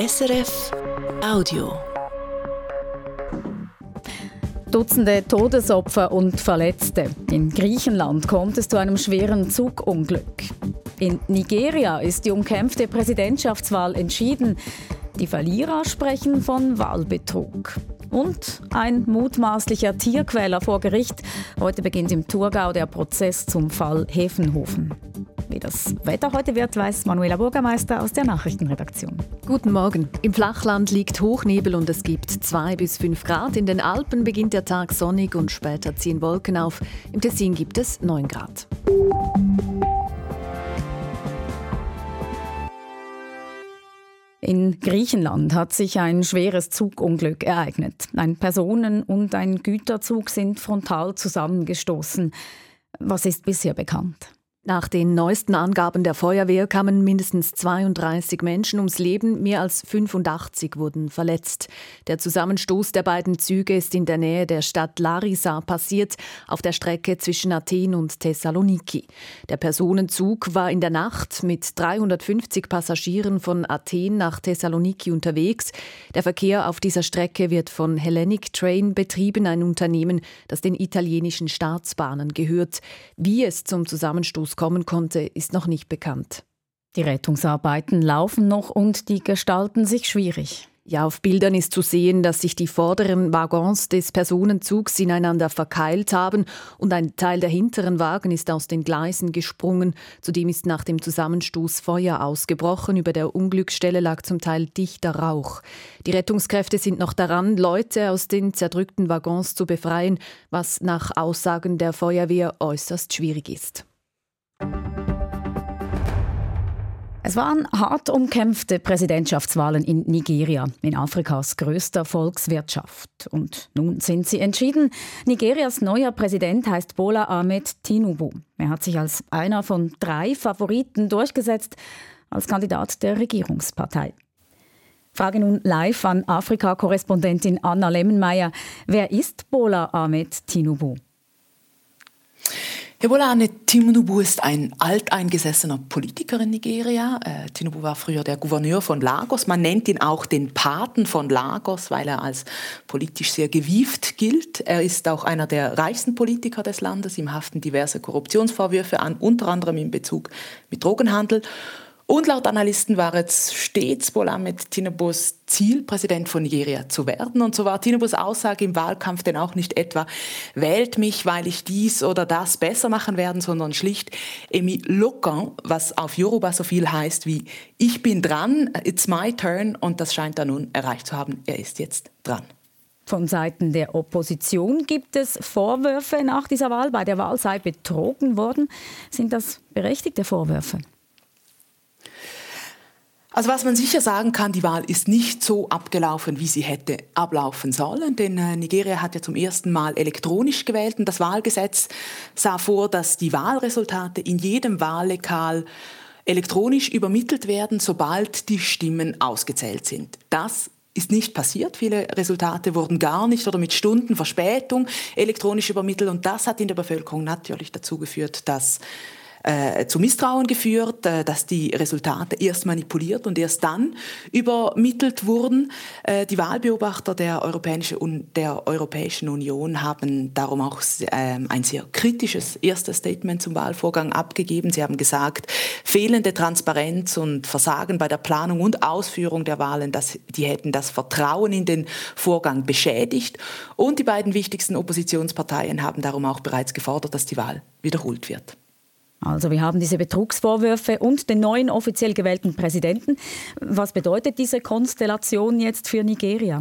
SRF Audio. Dutzende Todesopfer und Verletzte. In Griechenland kommt es zu einem schweren Zugunglück. In Nigeria ist die umkämpfte Präsidentschaftswahl entschieden. Die Verlierer sprechen von Wahlbetrug. Und ein mutmaßlicher Tierquäler vor Gericht. Heute beginnt im Thurgau der Prozess zum Fall Hefenhofen. Wie das Wetter heute wird, weiß Manuela Bürgermeister aus der Nachrichtenredaktion. Guten Morgen. Im Flachland liegt Hochnebel und es gibt 2 bis 5 Grad. In den Alpen beginnt der Tag sonnig und später ziehen Wolken auf. Im Tessin gibt es 9 Grad. In Griechenland hat sich ein schweres Zugunglück ereignet. Ein Personen- und ein Güterzug sind frontal zusammengestoßen. Was ist bisher bekannt? Nach den neuesten Angaben der Feuerwehr kamen mindestens 32 Menschen ums Leben, mehr als 85 wurden verletzt. Der Zusammenstoß der beiden Züge ist in der Nähe der Stadt Larissa passiert, auf der Strecke zwischen Athen und Thessaloniki. Der Personenzug war in der Nacht mit 350 Passagieren von Athen nach Thessaloniki unterwegs. Der Verkehr auf dieser Strecke wird von Hellenic Train betrieben, ein Unternehmen, das den italienischen Staatsbahnen gehört. Wie es zum Zusammenstoß kommen konnte, ist noch nicht bekannt. Die Rettungsarbeiten laufen noch und die gestalten sich schwierig. Ja, auf Bildern ist zu sehen, dass sich die vorderen Waggons des Personenzugs ineinander verkeilt haben und ein Teil der hinteren Wagen ist aus den Gleisen gesprungen. Zudem ist nach dem Zusammenstoß Feuer ausgebrochen. Über der Unglücksstelle lag zum Teil dichter Rauch. Die Rettungskräfte sind noch daran, Leute aus den zerdrückten Waggons zu befreien, was nach Aussagen der Feuerwehr äußerst schwierig ist. Es waren hart umkämpfte Präsidentschaftswahlen in Nigeria, in Afrikas größter Volkswirtschaft. Und nun sind sie entschieden. Nigerias neuer Präsident heißt Bola Ahmed Tinubu. Er hat sich als einer von drei Favoriten durchgesetzt, als Kandidat der Regierungspartei. Frage nun live an Afrika-Korrespondentin Anna Lemmenmeier. Wer ist Bola Ahmed Tinubu? Hebolane Tinubu ist ein alteingesessener Politiker in Nigeria. Äh, Tinubu war früher der Gouverneur von Lagos. Man nennt ihn auch den Paten von Lagos, weil er als politisch sehr gewieft gilt. Er ist auch einer der reichsten Politiker des Landes. Ihm haften diverse Korruptionsvorwürfe an, unter anderem in Bezug mit Drogenhandel. Und laut Analysten war es stets Bola mit Tinubus Ziel, Präsident von Nigeria zu werden. Und so war Tinubus Aussage im Wahlkampf denn auch nicht etwa, wählt mich, weil ich dies oder das besser machen werde, sondern schlicht Emi Lokan, was auf Yoruba so viel heißt wie ich bin dran, it's my turn. Und das scheint er nun erreicht zu haben. Er ist jetzt dran. Von Seiten der Opposition gibt es Vorwürfe nach dieser Wahl. Bei der Wahl sei betrogen worden. Sind das berechtigte Vorwürfe? Also was man sicher sagen kann, die Wahl ist nicht so abgelaufen, wie sie hätte ablaufen sollen, denn äh, Nigeria hat ja zum ersten Mal elektronisch gewählt und das Wahlgesetz sah vor, dass die Wahlresultate in jedem Wahllokal elektronisch übermittelt werden, sobald die Stimmen ausgezählt sind. Das ist nicht passiert. Viele Resultate wurden gar nicht oder mit Stunden Verspätung elektronisch übermittelt und das hat in der Bevölkerung natürlich dazu geführt, dass äh, zu Misstrauen geführt, äh, dass die Resultate erst manipuliert und erst dann übermittelt wurden. Äh, die Wahlbeobachter der, Europäische, der Europäischen Union haben darum auch ähm, ein sehr kritisches erstes Statement zum Wahlvorgang abgegeben. Sie haben gesagt, fehlende Transparenz und Versagen bei der Planung und Ausführung der Wahlen, das, die hätten das Vertrauen in den Vorgang beschädigt. Und die beiden wichtigsten Oppositionsparteien haben darum auch bereits gefordert, dass die Wahl wiederholt wird. Also wir haben diese Betrugsvorwürfe und den neuen offiziell gewählten Präsidenten. Was bedeutet diese Konstellation jetzt für Nigeria?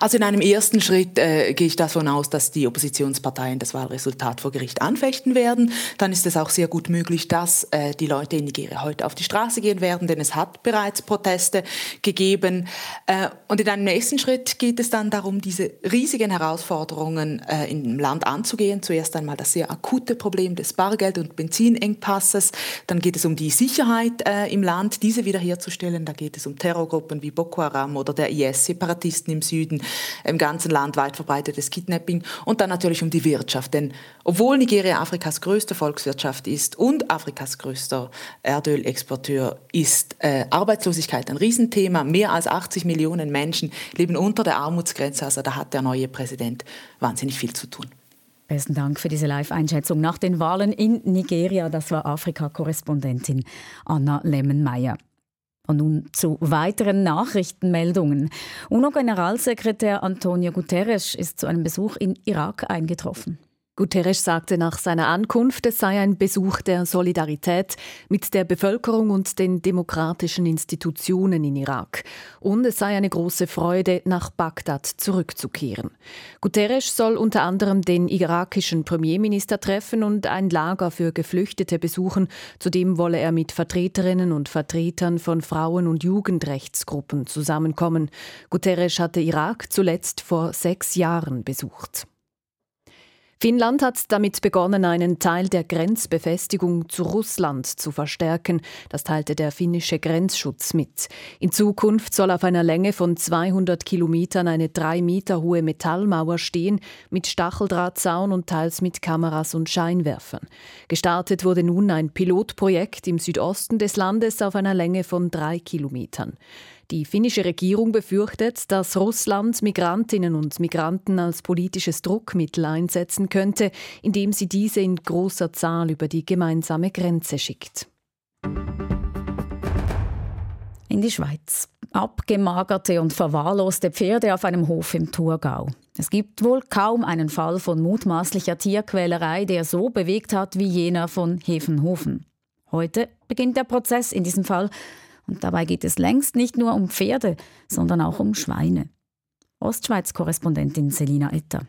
Also in einem ersten Schritt äh, gehe ich davon aus, dass die Oppositionsparteien das Wahlresultat vor Gericht anfechten werden. Dann ist es auch sehr gut möglich, dass äh, die Leute in Nigeria heute auf die Straße gehen werden, denn es hat bereits Proteste gegeben. Äh, und in einem nächsten Schritt geht es dann darum, diese riesigen Herausforderungen äh, im Land anzugehen. Zuerst einmal das sehr akute Problem des Bargeld- und Benzinengpasses. Dann geht es um die Sicherheit äh, im Land, diese wiederherzustellen. Da geht es um Terrorgruppen wie Boko Haram oder der IS, Separatisten im Süden. Im ganzen Land weit verbreitetes Kidnapping und dann natürlich um die Wirtschaft. Denn obwohl Nigeria Afrikas größte Volkswirtschaft ist und Afrikas größter Erdölexporteur ist, äh, Arbeitslosigkeit ein Riesenthema. Mehr als 80 Millionen Menschen leben unter der Armutsgrenze. Also da hat der neue Präsident wahnsinnig viel zu tun. Besten Dank für diese Live-Einschätzung nach den Wahlen in Nigeria. Das war Afrika-Korrespondentin Anna Lemmenmeier. Und nun zu weiteren Nachrichtenmeldungen. UNO-Generalsekretär Antonio Guterres ist zu einem Besuch in Irak eingetroffen. Guterres sagte nach seiner Ankunft, es sei ein Besuch der Solidarität mit der Bevölkerung und den demokratischen Institutionen in Irak. Und es sei eine große Freude, nach Bagdad zurückzukehren. Guterres soll unter anderem den irakischen Premierminister treffen und ein Lager für Geflüchtete besuchen. Zudem wolle er mit Vertreterinnen und Vertretern von Frauen- und Jugendrechtsgruppen zusammenkommen. Guterres hatte Irak zuletzt vor sechs Jahren besucht. Finnland hat damit begonnen, einen Teil der Grenzbefestigung zu Russland zu verstärken. Das teilte der finnische Grenzschutz mit. In Zukunft soll auf einer Länge von 200 Kilometern eine drei Meter hohe Metallmauer stehen, mit Stacheldrahtzaun und teils mit Kameras und Scheinwerfern. Gestartet wurde nun ein Pilotprojekt im Südosten des Landes auf einer Länge von drei Kilometern. Die finnische Regierung befürchtet, dass Russland Migrantinnen und Migranten als politisches Druckmittel einsetzen könnte, indem sie diese in großer Zahl über die gemeinsame Grenze schickt. In die Schweiz. Abgemagerte und verwahrloste Pferde auf einem Hof im Thurgau. Es gibt wohl kaum einen Fall von mutmaßlicher Tierquälerei, der so bewegt hat wie jener von Hefenhofen. Heute beginnt der Prozess in diesem Fall und dabei geht es längst nicht nur um Pferde, sondern auch um Schweine. Ostschweiz-Korrespondentin Selina Etter.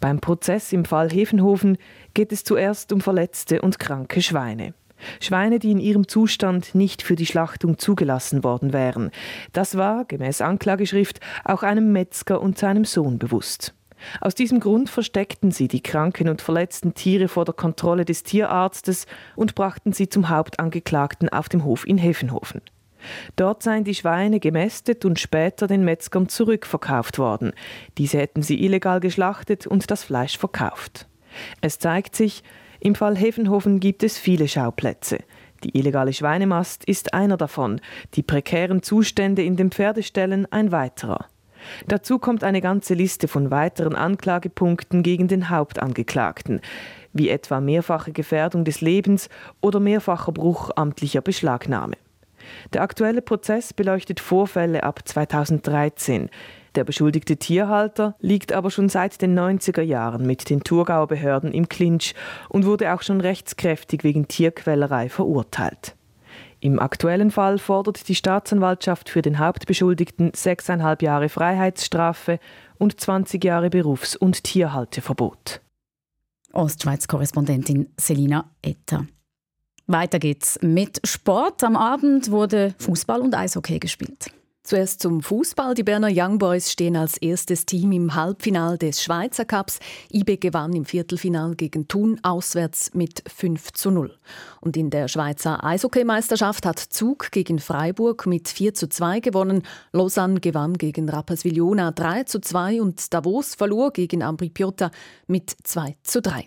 Beim Prozess im Fall Hefenhofen geht es zuerst um verletzte und kranke Schweine. Schweine, die in ihrem Zustand nicht für die Schlachtung zugelassen worden wären. Das war, gemäß Anklageschrift, auch einem Metzger und seinem Sohn bewusst. Aus diesem Grund versteckten sie die kranken und verletzten Tiere vor der Kontrolle des Tierarztes und brachten sie zum Hauptangeklagten auf dem Hof in Hefenhofen. Dort seien die Schweine gemästet und später den Metzgern zurückverkauft worden. Diese hätten sie illegal geschlachtet und das Fleisch verkauft. Es zeigt sich, im Fall Hefenhofen gibt es viele Schauplätze. Die illegale Schweinemast ist einer davon, die prekären Zustände in den Pferdeställen ein weiterer. Dazu kommt eine ganze Liste von weiteren Anklagepunkten gegen den Hauptangeklagten, wie etwa mehrfache Gefährdung des Lebens oder mehrfacher Bruch amtlicher Beschlagnahme. Der aktuelle Prozess beleuchtet Vorfälle ab 2013. Der beschuldigte Tierhalter liegt aber schon seit den 90er Jahren mit den Thurgauer Behörden im Clinch und wurde auch schon rechtskräftig wegen Tierquälerei verurteilt. Im aktuellen Fall fordert die Staatsanwaltschaft für den Hauptbeschuldigten sechseinhalb Jahre Freiheitsstrafe und 20 Jahre Berufs- und Tierhalteverbot. Ostschweiz-Korrespondentin Selina Etter. Weiter geht's mit Sport. Am Abend wurde Fußball und Eishockey gespielt. Zuerst zum Fußball. Die Berner Young Boys stehen als erstes Team im Halbfinal des Schweizer Cups. IB gewann im Viertelfinal gegen Thun auswärts mit 5 zu 0. Und in der Schweizer Eishockeymeisterschaft hat Zug gegen Freiburg mit 4 zu 2 gewonnen. Lausanne gewann gegen Rapperswil-Jona 3 zu 2 und Davos verlor gegen Ambri Piotta mit 2 zu 3.